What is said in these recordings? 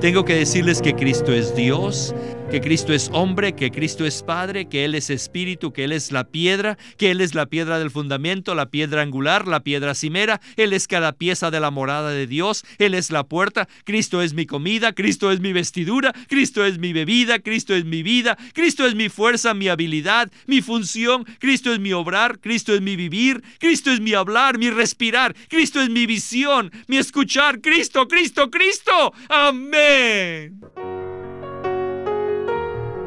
Tengo que decirles que Cristo es Dios, que Cristo es hombre, que Cristo es Padre, que Él es Espíritu, que Él es la piedra, que Él es la piedra del fundamento, la piedra angular, la piedra cimera, Él es cada pieza de la morada de Dios, Él es la puerta, Cristo es mi comida, Cristo es mi vestidura, Cristo es mi bebida, Cristo es mi vida, Cristo es mi fuerza, mi habilidad, mi función, Cristo es mi obrar, Cristo es mi vivir, Cristo es mi hablar, mi respirar, Cristo es mi visión, mi escuchar, Cristo, Cristo, Cristo. Amén.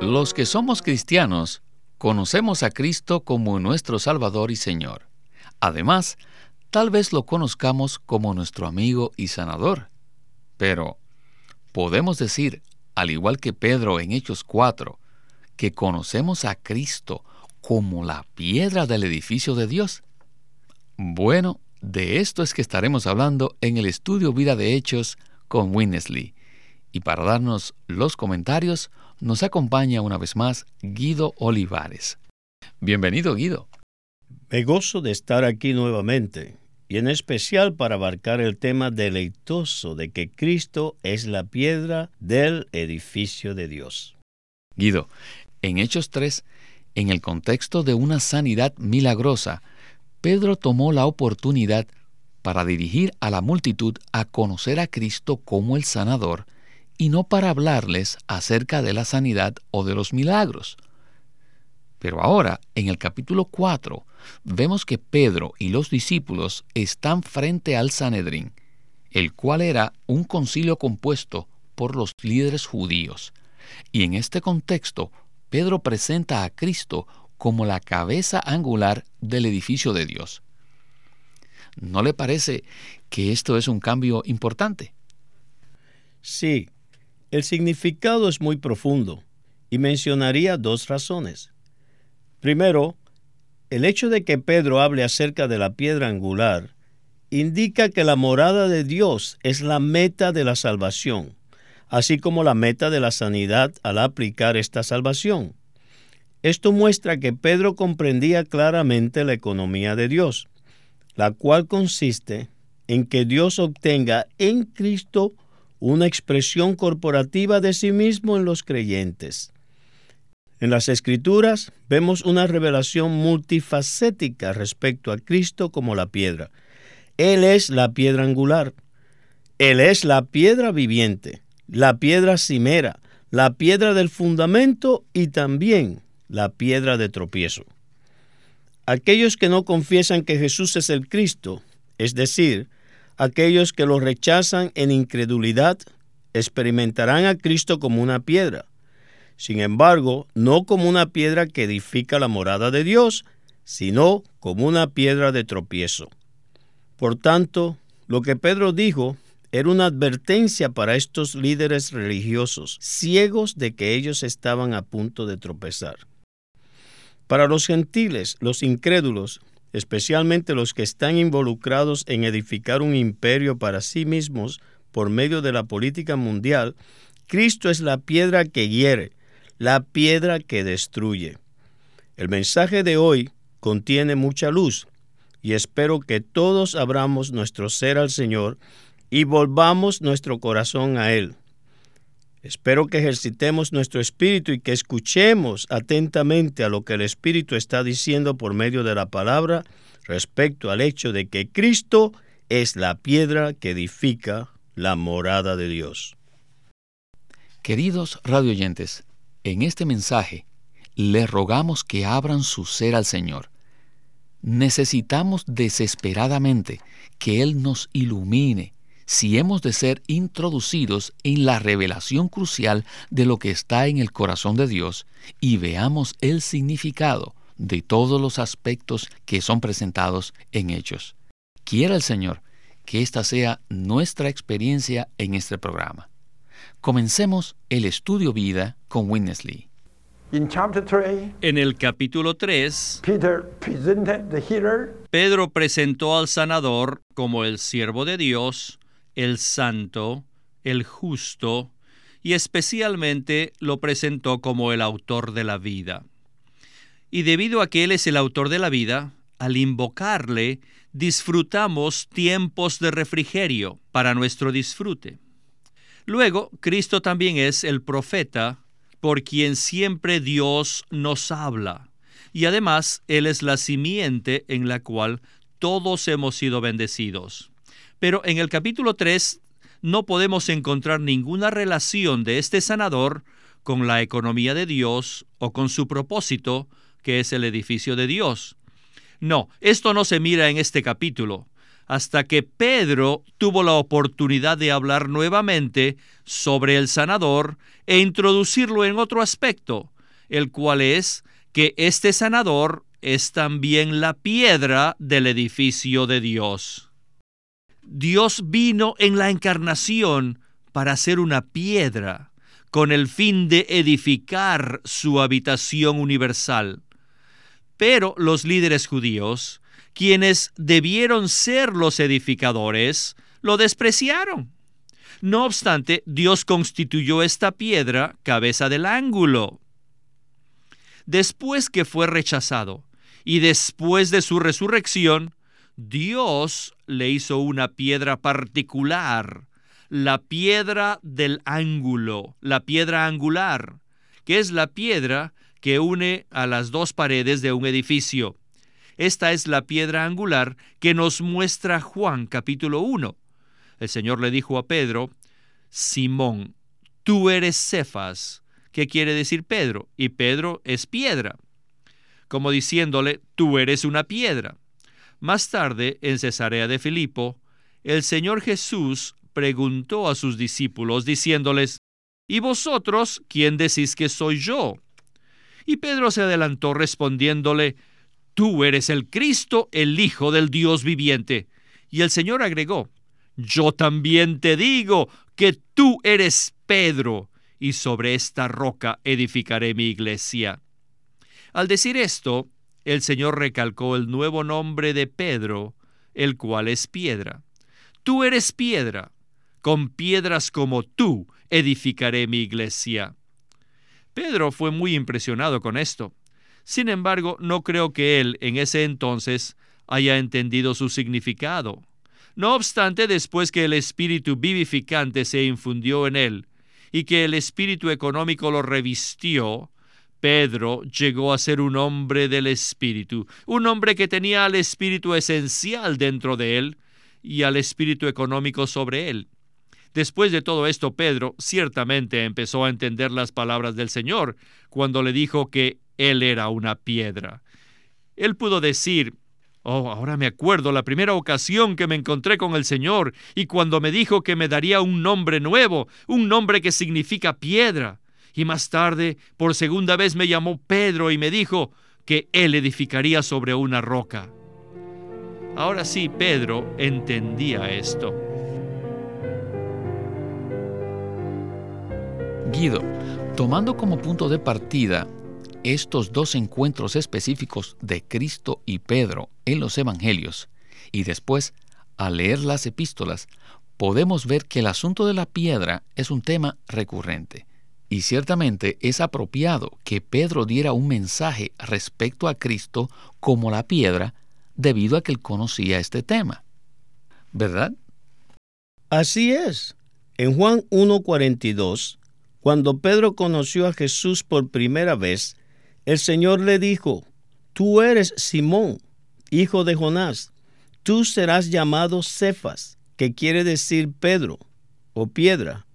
Los que somos cristianos conocemos a Cristo como nuestro Salvador y Señor. Además, tal vez lo conozcamos como nuestro amigo y sanador. Pero, ¿podemos decir, al igual que Pedro en Hechos 4, que conocemos a Cristo como la piedra del edificio de Dios? Bueno, de esto es que estaremos hablando en el estudio Vida de Hechos con Winnesley. Y para darnos los comentarios, nos acompaña una vez más Guido Olivares. Bienvenido, Guido. Me gozo de estar aquí nuevamente, y en especial para abarcar el tema deleitoso de que Cristo es la piedra del edificio de Dios. Guido, en Hechos 3, en el contexto de una sanidad milagrosa, Pedro tomó la oportunidad para dirigir a la multitud a conocer a Cristo como el sanador y no para hablarles acerca de la sanidad o de los milagros. Pero ahora, en el capítulo 4, vemos que Pedro y los discípulos están frente al Sanedrín, el cual era un concilio compuesto por los líderes judíos. Y en este contexto, Pedro presenta a Cristo como la cabeza angular del edificio de Dios. ¿No le parece que esto es un cambio importante? Sí, el significado es muy profundo y mencionaría dos razones. Primero, el hecho de que Pedro hable acerca de la piedra angular indica que la morada de Dios es la meta de la salvación, así como la meta de la sanidad al aplicar esta salvación. Esto muestra que Pedro comprendía claramente la economía de Dios, la cual consiste en que Dios obtenga en Cristo una expresión corporativa de sí mismo en los creyentes. En las Escrituras vemos una revelación multifacética respecto a Cristo como la piedra. Él es la piedra angular. Él es la piedra viviente, la piedra cimera, la piedra del fundamento y también la piedra de tropiezo. Aquellos que no confiesan que Jesús es el Cristo, es decir, Aquellos que lo rechazan en incredulidad experimentarán a Cristo como una piedra. Sin embargo, no como una piedra que edifica la morada de Dios, sino como una piedra de tropiezo. Por tanto, lo que Pedro dijo era una advertencia para estos líderes religiosos, ciegos de que ellos estaban a punto de tropezar. Para los gentiles, los incrédulos, especialmente los que están involucrados en edificar un imperio para sí mismos por medio de la política mundial, Cristo es la piedra que hiere, la piedra que destruye. El mensaje de hoy contiene mucha luz y espero que todos abramos nuestro ser al Señor y volvamos nuestro corazón a Él. Espero que ejercitemos nuestro espíritu y que escuchemos atentamente a lo que el Espíritu está diciendo por medio de la palabra respecto al hecho de que Cristo es la piedra que edifica la morada de Dios. Queridos radioyentes, en este mensaje les rogamos que abran su ser al Señor. Necesitamos desesperadamente que Él nos ilumine si hemos de ser introducidos en la revelación crucial de lo que está en el corazón de Dios y veamos el significado de todos los aspectos que son presentados en Hechos. Quiera el Señor que esta sea nuestra experiencia en este programa. Comencemos el estudio vida con Winnesley. En el capítulo 3, Pedro presentó al sanador como el siervo de Dios, el santo, el justo, y especialmente lo presentó como el autor de la vida. Y debido a que Él es el autor de la vida, al invocarle, disfrutamos tiempos de refrigerio para nuestro disfrute. Luego, Cristo también es el profeta por quien siempre Dios nos habla. Y además, Él es la simiente en la cual todos hemos sido bendecidos. Pero en el capítulo 3 no podemos encontrar ninguna relación de este sanador con la economía de Dios o con su propósito, que es el edificio de Dios. No, esto no se mira en este capítulo hasta que Pedro tuvo la oportunidad de hablar nuevamente sobre el sanador e introducirlo en otro aspecto, el cual es que este sanador es también la piedra del edificio de Dios. Dios vino en la encarnación para ser una piedra, con el fin de edificar su habitación universal. Pero los líderes judíos quienes debieron ser los edificadores, lo despreciaron. No obstante, Dios constituyó esta piedra cabeza del ángulo. Después que fue rechazado y después de su resurrección, Dios le hizo una piedra particular, la piedra del ángulo, la piedra angular, que es la piedra que une a las dos paredes de un edificio. Esta es la piedra angular que nos muestra Juan capítulo 1. El Señor le dijo a Pedro, Simón, tú eres Cefas. ¿Qué quiere decir Pedro? Y Pedro es piedra. Como diciéndole, tú eres una piedra. Más tarde, en Cesarea de Filipo, el Señor Jesús preguntó a sus discípulos diciéndoles, ¿Y vosotros quién decís que soy yo? Y Pedro se adelantó respondiéndole, Tú eres el Cristo, el Hijo del Dios viviente. Y el Señor agregó, Yo también te digo que tú eres Pedro, y sobre esta roca edificaré mi iglesia. Al decir esto, el Señor recalcó el nuevo nombre de Pedro, el cual es piedra. Tú eres piedra, con piedras como tú edificaré mi iglesia. Pedro fue muy impresionado con esto. Sin embargo, no creo que él en ese entonces haya entendido su significado. No obstante, después que el espíritu vivificante se infundió en él y que el espíritu económico lo revistió, Pedro llegó a ser un hombre del espíritu, un hombre que tenía al espíritu esencial dentro de él y al espíritu económico sobre él. Después de todo esto, Pedro ciertamente empezó a entender las palabras del Señor cuando le dijo que él era una piedra. Él pudo decir, Oh, ahora me acuerdo la primera ocasión que me encontré con el Señor y cuando me dijo que me daría un nombre nuevo, un nombre que significa piedra. Y más tarde, por segunda vez me llamó Pedro y me dijo que Él edificaría sobre una roca. Ahora sí, Pedro entendía esto. Guido, tomando como punto de partida estos dos encuentros específicos de Cristo y Pedro en los Evangelios, y después, al leer las epístolas, podemos ver que el asunto de la piedra es un tema recurrente. Y ciertamente es apropiado que Pedro diera un mensaje respecto a Cristo como la piedra, debido a que él conocía este tema. ¿Verdad? Así es. En Juan 1.42, cuando Pedro conoció a Jesús por primera vez, el Señor le dijo, Tú eres Simón, hijo de Jonás, tú serás llamado Cefas, que quiere decir Pedro o piedra.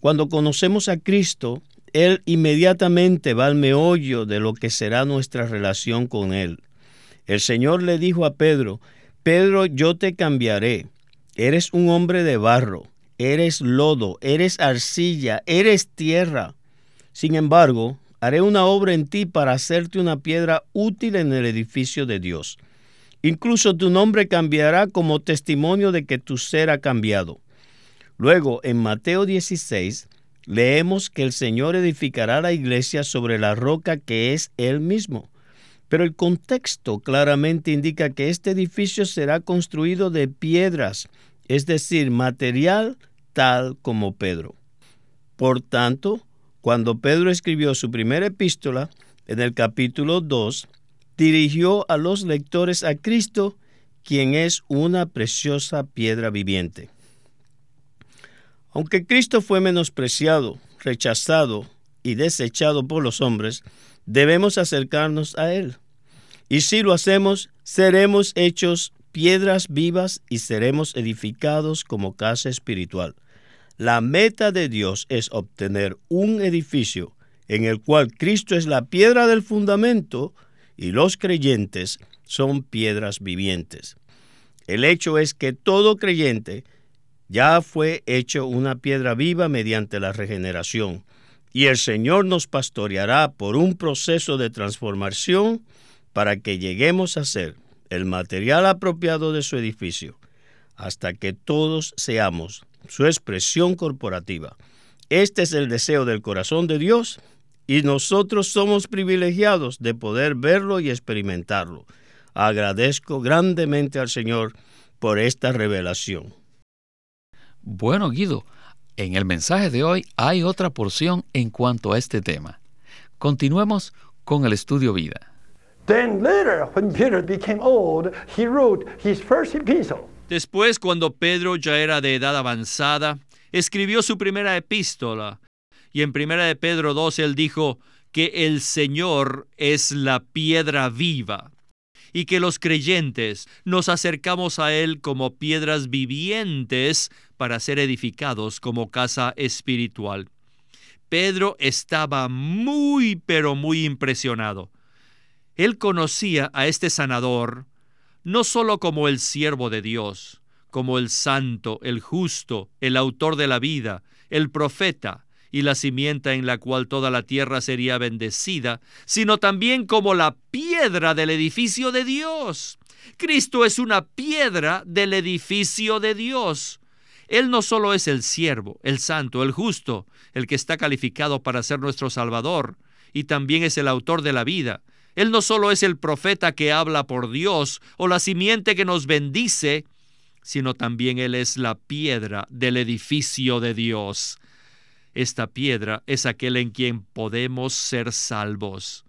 Cuando conocemos a Cristo, Él inmediatamente va al meollo de lo que será nuestra relación con Él. El Señor le dijo a Pedro, Pedro, yo te cambiaré. Eres un hombre de barro, eres lodo, eres arcilla, eres tierra. Sin embargo, haré una obra en ti para hacerte una piedra útil en el edificio de Dios. Incluso tu nombre cambiará como testimonio de que tu ser ha cambiado. Luego, en Mateo 16, leemos que el Señor edificará la iglesia sobre la roca que es Él mismo. Pero el contexto claramente indica que este edificio será construido de piedras, es decir, material tal como Pedro. Por tanto, cuando Pedro escribió su primera epístola, en el capítulo 2, dirigió a los lectores a Cristo, quien es una preciosa piedra viviente. Aunque Cristo fue menospreciado, rechazado y desechado por los hombres, debemos acercarnos a Él. Y si lo hacemos, seremos hechos piedras vivas y seremos edificados como casa espiritual. La meta de Dios es obtener un edificio en el cual Cristo es la piedra del fundamento y los creyentes son piedras vivientes. El hecho es que todo creyente ya fue hecho una piedra viva mediante la regeneración, y el Señor nos pastoreará por un proceso de transformación para que lleguemos a ser el material apropiado de su edificio, hasta que todos seamos su expresión corporativa. Este es el deseo del corazón de Dios y nosotros somos privilegiados de poder verlo y experimentarlo. Agradezco grandemente al Señor por esta revelación. Bueno, Guido, en el mensaje de hoy hay otra porción en cuanto a este tema. Continuemos con el estudio vida. Después, cuando Pedro ya era de edad avanzada, escribió su primera epístola y en primera de Pedro 2 él dijo que el Señor es la piedra viva y que los creyentes nos acercamos a Él como piedras vivientes para ser edificados como casa espiritual. Pedro estaba muy, pero muy impresionado. Él conocía a este sanador no sólo como el siervo de Dios, como el santo, el justo, el autor de la vida, el profeta, y la simienta en la cual toda la tierra sería bendecida, sino también como la piedra del edificio de Dios. Cristo es una piedra del edificio de Dios. Él no solo es el siervo, el santo, el justo, el que está calificado para ser nuestro Salvador, y también es el autor de la vida. Él no solo es el profeta que habla por Dios o la simiente que nos bendice, sino también Él es la piedra del edificio de Dios. Esta piedra es aquel en quien podemos ser salvos.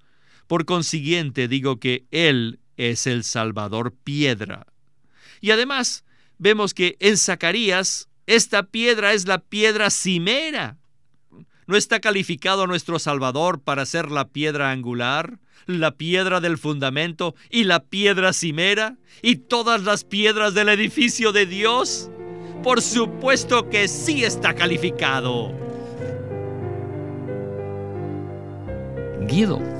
Por consiguiente, digo que Él es el Salvador piedra. Y además, vemos que en Zacarías esta piedra es la piedra cimera. ¿No está calificado nuestro Salvador para ser la piedra angular, la piedra del fundamento y la piedra cimera y todas las piedras del edificio de Dios? Por supuesto que sí está calificado.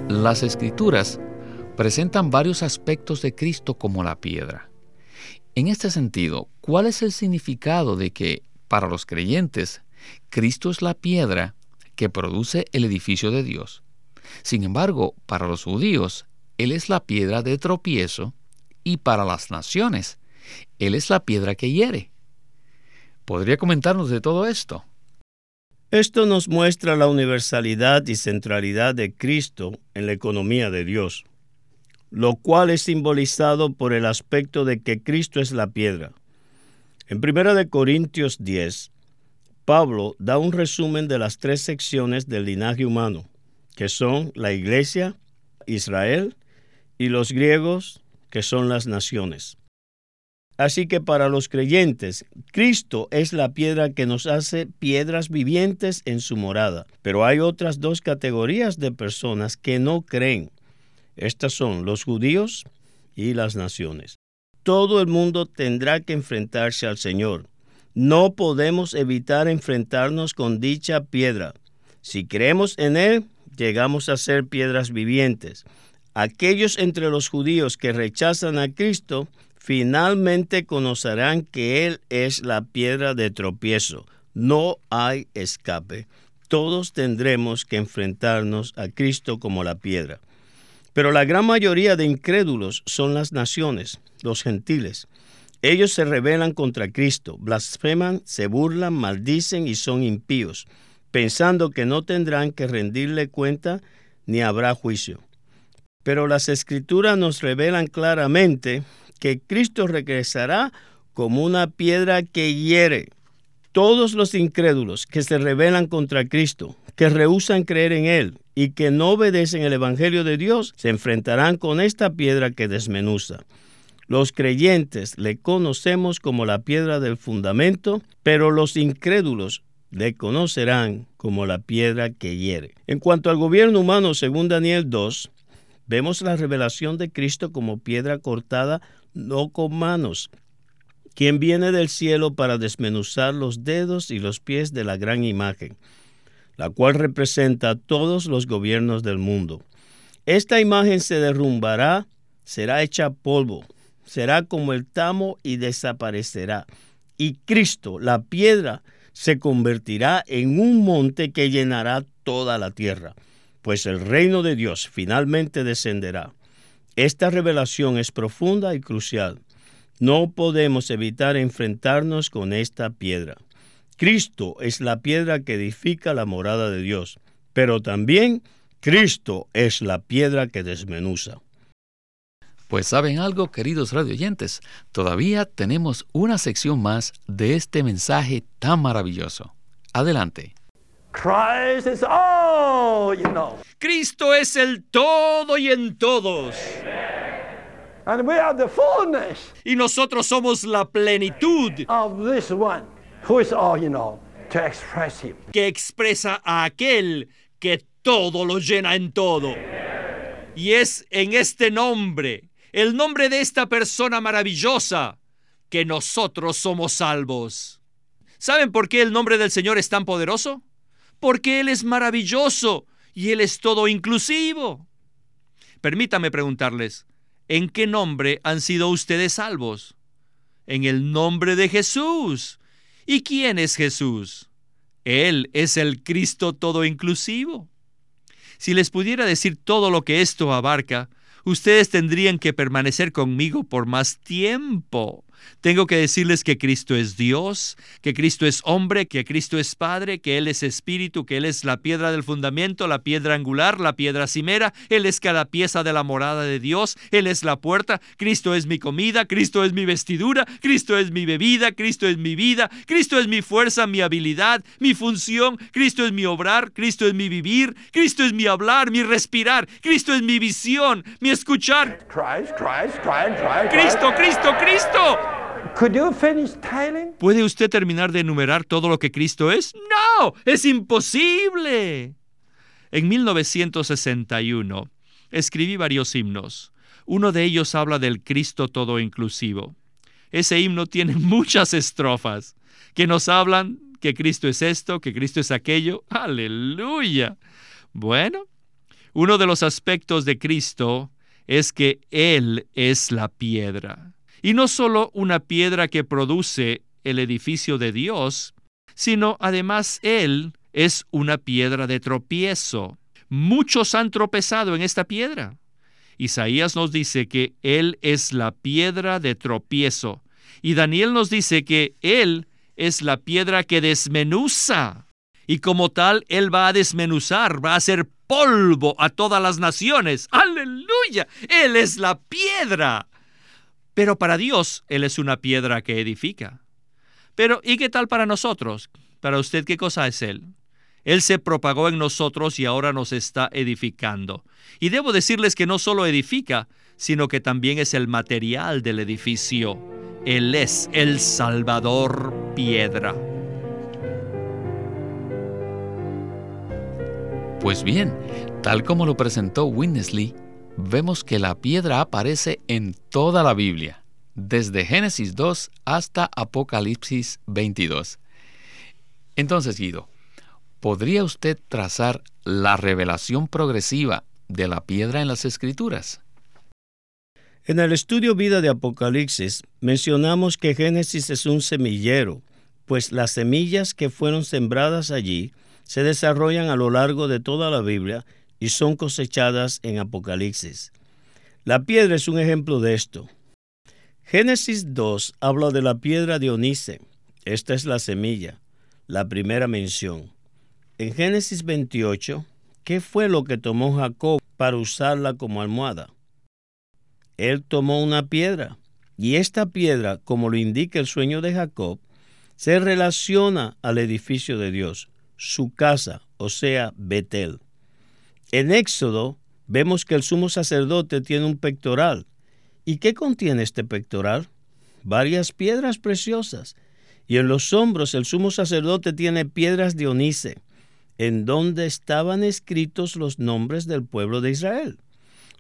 Las escrituras presentan varios aspectos de Cristo como la piedra. En este sentido, ¿cuál es el significado de que, para los creyentes, Cristo es la piedra que produce el edificio de Dios? Sin embargo, para los judíos, Él es la piedra de tropiezo y para las naciones, Él es la piedra que hiere. ¿Podría comentarnos de todo esto? Esto nos muestra la universalidad y centralidad de Cristo en la economía de Dios, lo cual es simbolizado por el aspecto de que Cristo es la piedra. En 1 Corintios 10, Pablo da un resumen de las tres secciones del linaje humano, que son la iglesia, Israel, y los griegos, que son las naciones. Así que para los creyentes, Cristo es la piedra que nos hace piedras vivientes en su morada. Pero hay otras dos categorías de personas que no creen. Estas son los judíos y las naciones. Todo el mundo tendrá que enfrentarse al Señor. No podemos evitar enfrentarnos con dicha piedra. Si creemos en Él, llegamos a ser piedras vivientes. Aquellos entre los judíos que rechazan a Cristo finalmente conocerán que Él es la piedra de tropiezo. No hay escape. Todos tendremos que enfrentarnos a Cristo como la piedra. Pero la gran mayoría de incrédulos son las naciones, los gentiles. Ellos se rebelan contra Cristo, blasfeman, se burlan, maldicen y son impíos. pensando que no tendrán que rendirle cuenta ni habrá juicio. Pero las escrituras nos revelan claramente que Cristo regresará como una piedra que hiere. Todos los incrédulos que se rebelan contra Cristo, que rehusan creer en Él y que no obedecen el Evangelio de Dios, se enfrentarán con esta piedra que desmenuza. Los creyentes le conocemos como la piedra del fundamento, pero los incrédulos le conocerán como la piedra que hiere. En cuanto al gobierno humano, según Daniel 2, vemos la revelación de Cristo como piedra cortada no con manos, quien viene del cielo para desmenuzar los dedos y los pies de la gran imagen, la cual representa a todos los gobiernos del mundo. Esta imagen se derrumbará, será hecha polvo, será como el tamo y desaparecerá. Y Cristo, la piedra, se convertirá en un monte que llenará toda la tierra, pues el reino de Dios finalmente descenderá. Esta revelación es profunda y crucial. No podemos evitar enfrentarnos con esta piedra. Cristo es la piedra que edifica la morada de Dios, pero también Cristo es la piedra que desmenuza. Pues saben algo, queridos radioyentes, todavía tenemos una sección más de este mensaje tan maravilloso. Adelante. Cristo es el todo y en todos. Y nosotros somos la plenitud que expresa a aquel que todo lo llena en todo. Y es en este nombre el nombre de esta persona maravillosa, que nosotros somos salvos. ¿Saben por qué el nombre del Señor es tan poderoso? Porque Él es maravilloso y Él es todo inclusivo. Permítame preguntarles, ¿en qué nombre han sido ustedes salvos? En el nombre de Jesús. ¿Y quién es Jesús? Él es el Cristo todo inclusivo. Si les pudiera decir todo lo que esto abarca, ustedes tendrían que permanecer conmigo por más tiempo. Tengo que decirles que Cristo es Dios, que Cristo es hombre, que Cristo es Padre, que Él es Espíritu, que Él es la piedra del fundamento, la piedra angular, la piedra cimera, Él es cada pieza de la morada de Dios, Él es la puerta, Cristo es mi comida, Cristo es mi vestidura, Cristo es mi bebida, Cristo es mi vida, Cristo es mi fuerza, mi habilidad, mi función, Cristo es mi obrar, Cristo es mi vivir, Cristo es mi hablar, mi respirar, Cristo es mi visión, mi escuchar. Cristo, Cristo, Cristo. ¿Puede usted terminar de enumerar todo lo que Cristo es? No, es imposible. En 1961 escribí varios himnos. Uno de ellos habla del Cristo todo inclusivo. Ese himno tiene muchas estrofas que nos hablan que Cristo es esto, que Cristo es aquello. Aleluya. Bueno, uno de los aspectos de Cristo es que Él es la piedra. Y no solo una piedra que produce el edificio de Dios, sino además Él es una piedra de tropiezo. Muchos han tropezado en esta piedra. Isaías nos dice que Él es la piedra de tropiezo. Y Daniel nos dice que Él es la piedra que desmenuza. Y como tal, Él va a desmenuzar, va a hacer polvo a todas las naciones. Aleluya. Él es la piedra. Pero para Dios Él es una piedra que edifica. Pero ¿y qué tal para nosotros? Para usted, ¿qué cosa es Él? Él se propagó en nosotros y ahora nos está edificando. Y debo decirles que no solo edifica, sino que también es el material del edificio. Él es el Salvador piedra. Pues bien, tal como lo presentó Winnesley, vemos que la piedra aparece en toda la Biblia, desde Génesis 2 hasta Apocalipsis 22. Entonces, Guido, ¿podría usted trazar la revelación progresiva de la piedra en las Escrituras? En el estudio vida de Apocalipsis mencionamos que Génesis es un semillero, pues las semillas que fueron sembradas allí se desarrollan a lo largo de toda la Biblia y son cosechadas en Apocalipsis. La piedra es un ejemplo de esto. Génesis 2 habla de la piedra de Onice. Esta es la semilla, la primera mención. En Génesis 28, ¿qué fue lo que tomó Jacob para usarla como almohada? Él tomó una piedra, y esta piedra, como lo indica el sueño de Jacob, se relaciona al edificio de Dios, su casa, o sea, Betel. En Éxodo vemos que el sumo sacerdote tiene un pectoral. ¿Y qué contiene este pectoral? Varias piedras preciosas. Y en los hombros el sumo sacerdote tiene piedras de onice, en donde estaban escritos los nombres del pueblo de Israel,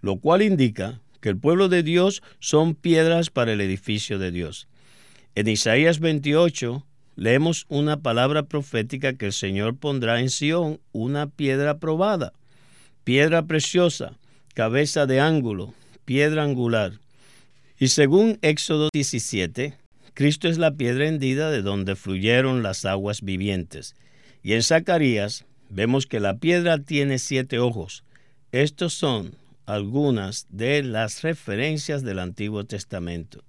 lo cual indica que el pueblo de Dios son piedras para el edificio de Dios. En Isaías 28 leemos una palabra profética que el Señor pondrá en Sión una piedra probada, piedra preciosa, cabeza de ángulo, piedra angular. Y según Éxodo 17, Cristo es la piedra hendida de donde fluyeron las aguas vivientes. Y en Zacarías vemos que la piedra tiene siete ojos. Estos son algunas de las referencias del Antiguo Testamento.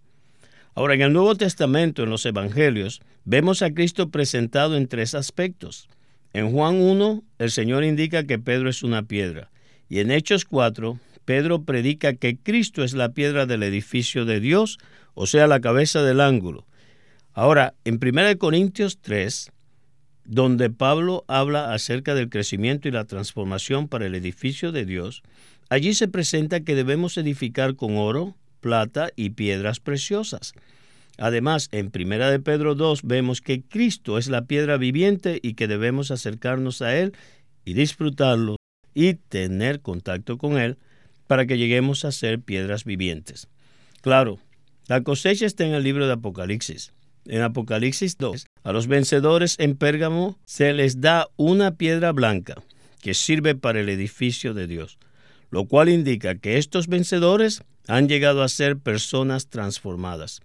Ahora, en el Nuevo Testamento, en los Evangelios, vemos a Cristo presentado en tres aspectos. En Juan 1, el Señor indica que Pedro es una piedra. Y en Hechos 4, Pedro predica que Cristo es la piedra del edificio de Dios, o sea, la cabeza del ángulo. Ahora, en 1 Corintios 3, donde Pablo habla acerca del crecimiento y la transformación para el edificio de Dios, allí se presenta que debemos edificar con oro, plata y piedras preciosas. Además, en Primera de Pedro 2 vemos que Cristo es la piedra viviente y que debemos acercarnos a Él y disfrutarlo y tener contacto con Él para que lleguemos a ser piedras vivientes. Claro, la cosecha está en el libro de Apocalipsis. En Apocalipsis 2, a los vencedores en Pérgamo se les da una piedra blanca que sirve para el edificio de Dios, lo cual indica que estos vencedores han llegado a ser personas transformadas.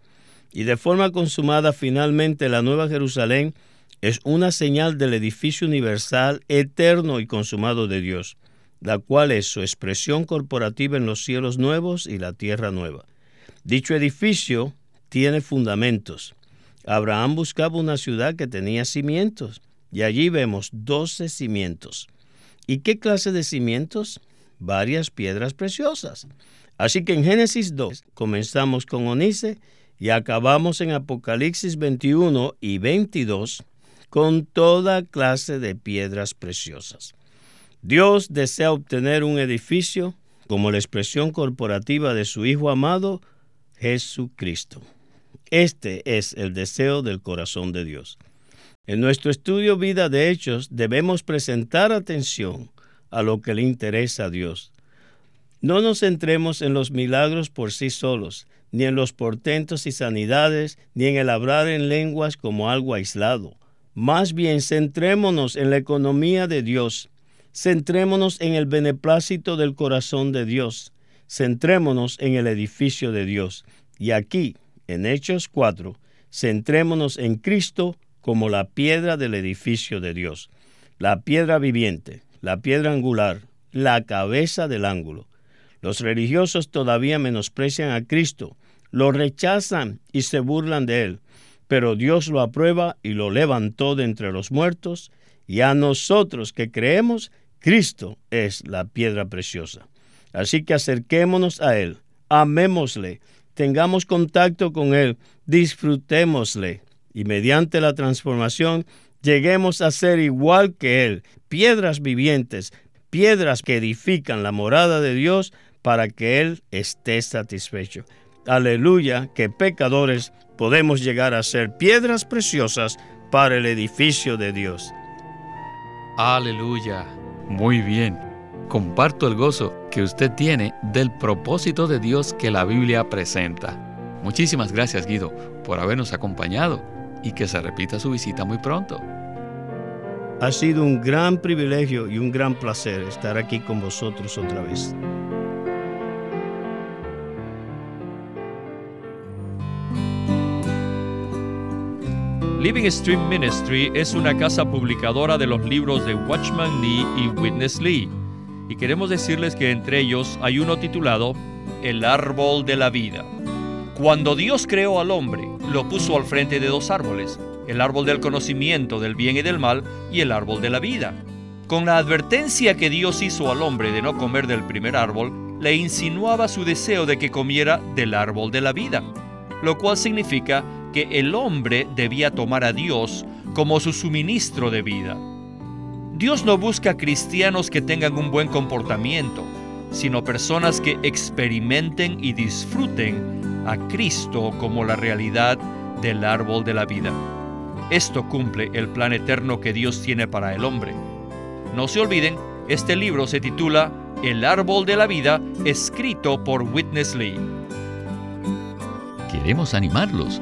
Y de forma consumada finalmente la Nueva Jerusalén es una señal del edificio universal, eterno y consumado de Dios, la cual es su expresión corporativa en los cielos nuevos y la tierra nueva. Dicho edificio tiene fundamentos. Abraham buscaba una ciudad que tenía cimientos, y allí vemos doce cimientos. ¿Y qué clase de cimientos? Varias piedras preciosas. Así que en Génesis 2 comenzamos con Onice y acabamos en Apocalipsis 21 y 22 con toda clase de piedras preciosas. Dios desea obtener un edificio como la expresión corporativa de su Hijo amado, Jesucristo. Este es el deseo del corazón de Dios. En nuestro estudio Vida de Hechos debemos presentar atención a lo que le interesa a Dios. No nos centremos en los milagros por sí solos, ni en los portentos y sanidades, ni en el hablar en lenguas como algo aislado. Más bien centrémonos en la economía de Dios, centrémonos en el beneplácito del corazón de Dios, centrémonos en el edificio de Dios. Y aquí, en Hechos 4, centrémonos en Cristo como la piedra del edificio de Dios, la piedra viviente, la piedra angular, la cabeza del ángulo. Los religiosos todavía menosprecian a Cristo, lo rechazan y se burlan de él, pero Dios lo aprueba y lo levantó de entre los muertos, y a nosotros que creemos, Cristo es la piedra preciosa. Así que acerquémonos a Él, amémosle, tengamos contacto con Él, disfrutémosle, y mediante la transformación lleguemos a ser igual que Él, piedras vivientes, piedras que edifican la morada de Dios para que Él esté satisfecho. Aleluya, que pecadores podemos llegar a ser piedras preciosas para el edificio de Dios. Aleluya. Muy bien. Comparto el gozo que usted tiene del propósito de Dios que la Biblia presenta. Muchísimas gracias Guido por habernos acompañado y que se repita su visita muy pronto. Ha sido un gran privilegio y un gran placer estar aquí con vosotros otra vez. Living Stream Ministry es una casa publicadora de los libros de Watchman Nee y Witness Lee. Y queremos decirles que entre ellos hay uno titulado El árbol de la vida. Cuando Dios creó al hombre, lo puso al frente de dos árboles, el árbol del conocimiento del bien y del mal y el árbol de la vida. Con la advertencia que Dios hizo al hombre de no comer del primer árbol, le insinuaba su deseo de que comiera del árbol de la vida, lo cual significa que el hombre debía tomar a Dios como su suministro de vida. Dios no busca cristianos que tengan un buen comportamiento, sino personas que experimenten y disfruten a Cristo como la realidad del árbol de la vida. Esto cumple el plan eterno que Dios tiene para el hombre. No se olviden, este libro se titula El árbol de la vida, escrito por Witness Lee. Queremos animarlos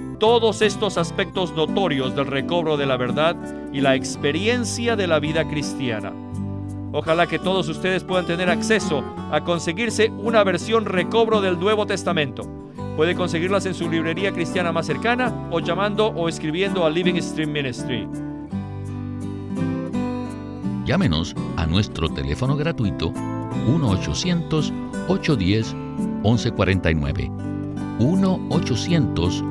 todos estos aspectos notorios del recobro de la verdad y la experiencia de la vida cristiana. Ojalá que todos ustedes puedan tener acceso a conseguirse una versión recobro del Nuevo Testamento. Puede conseguirlas en su librería cristiana más cercana o llamando o escribiendo a Living Stream Ministry. Llámenos a nuestro teléfono gratuito 1-800-810-1149. 1-800-810-1149.